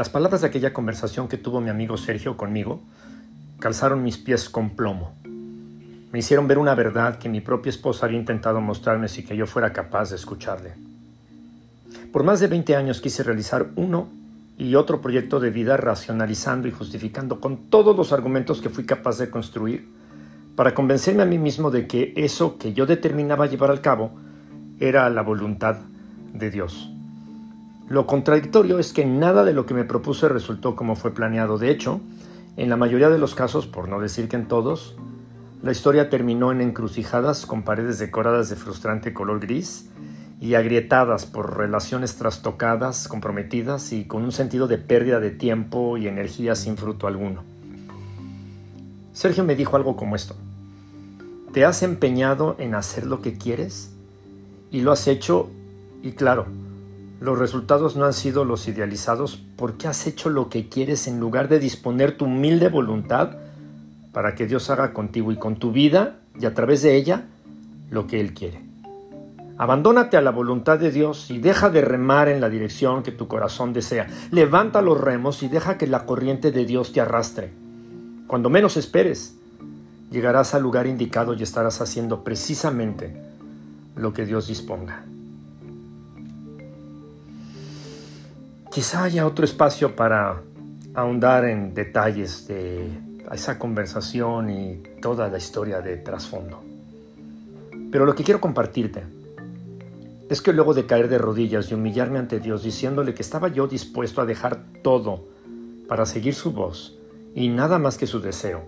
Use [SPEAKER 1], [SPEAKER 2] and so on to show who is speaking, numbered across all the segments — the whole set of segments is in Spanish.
[SPEAKER 1] Las palabras de aquella conversación que tuvo mi amigo Sergio conmigo calzaron mis pies con plomo. Me hicieron ver una verdad que mi propia esposa había intentado mostrarme sin que yo fuera capaz de escucharle. Por más de 20 años quise realizar uno y otro proyecto de vida racionalizando y justificando con todos los argumentos que fui capaz de construir para convencerme a mí mismo de que eso que yo determinaba llevar al cabo era la voluntad de Dios. Lo contradictorio es que nada de lo que me propuse resultó como fue planeado. De hecho, en la mayoría de los casos, por no decir que en todos, la historia terminó en encrucijadas con paredes decoradas de frustrante color gris y agrietadas por relaciones trastocadas, comprometidas y con un sentido de pérdida de tiempo y energía sin fruto alguno. Sergio me dijo algo como esto. ¿Te has empeñado en hacer lo que quieres? Y lo has hecho, y claro, los resultados no han sido los idealizados porque has hecho lo que quieres en lugar de disponer tu humilde voluntad para que Dios haga contigo y con tu vida y a través de ella lo que Él quiere. Abandónate a la voluntad de Dios y deja de remar en la dirección que tu corazón desea. Levanta los remos y deja que la corriente de Dios te arrastre. Cuando menos esperes, llegarás al lugar indicado y estarás haciendo precisamente lo que Dios disponga. Quizá haya otro espacio para ahondar en detalles de esa conversación y toda la historia de trasfondo. Pero lo que quiero compartirte es que luego de caer de rodillas y humillarme ante Dios diciéndole que estaba yo dispuesto a dejar todo para seguir su voz y nada más que su deseo,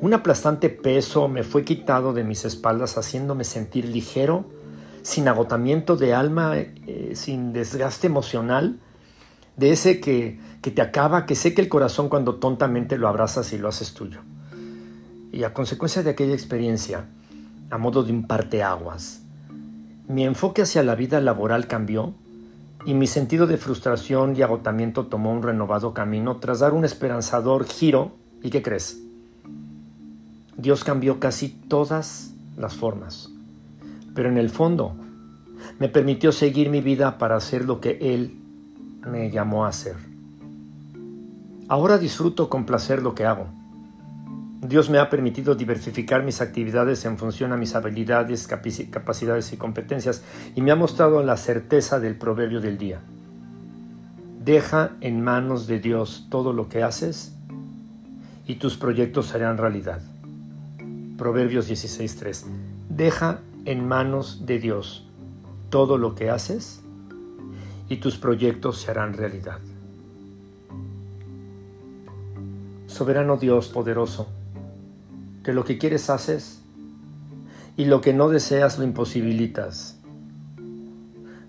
[SPEAKER 1] un aplastante peso me fue quitado de mis espaldas haciéndome sentir ligero, sin agotamiento de alma, eh, sin desgaste emocional, de ese que, que te acaba, que seque el corazón cuando tontamente lo abrazas y lo haces tuyo. Y a consecuencia de aquella experiencia, a modo de un parteaguas, mi enfoque hacia la vida laboral cambió y mi sentido de frustración y agotamiento tomó un renovado camino tras dar un esperanzador giro. ¿Y qué crees? Dios cambió casi todas las formas, pero en el fondo me permitió seguir mi vida para hacer lo que Él me llamó a hacer. Ahora disfruto con placer lo que hago. Dios me ha permitido diversificar mis actividades en función a mis habilidades, capacidades y competencias y me ha mostrado la certeza del proverbio del día. Deja en manos de Dios todo lo que haces y tus proyectos serán realidad. Proverbios 16.3. Deja en manos de Dios todo lo que haces y tus proyectos se harán realidad. Soberano Dios poderoso, que lo que quieres haces y lo que no deseas lo imposibilitas.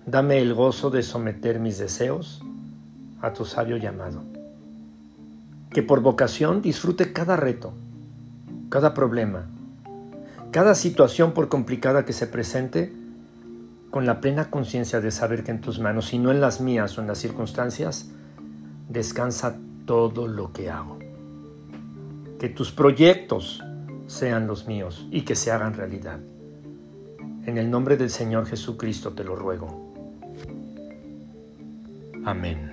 [SPEAKER 1] Dame el gozo de someter mis deseos a tu sabio llamado. Que por vocación disfrute cada reto, cada problema, cada situación por complicada que se presente con la plena conciencia de saber que en tus manos y no en las mías o en las circunstancias, descansa todo lo que hago. Que tus proyectos sean los míos y que se hagan realidad. En el nombre del Señor Jesucristo te lo ruego. Amén.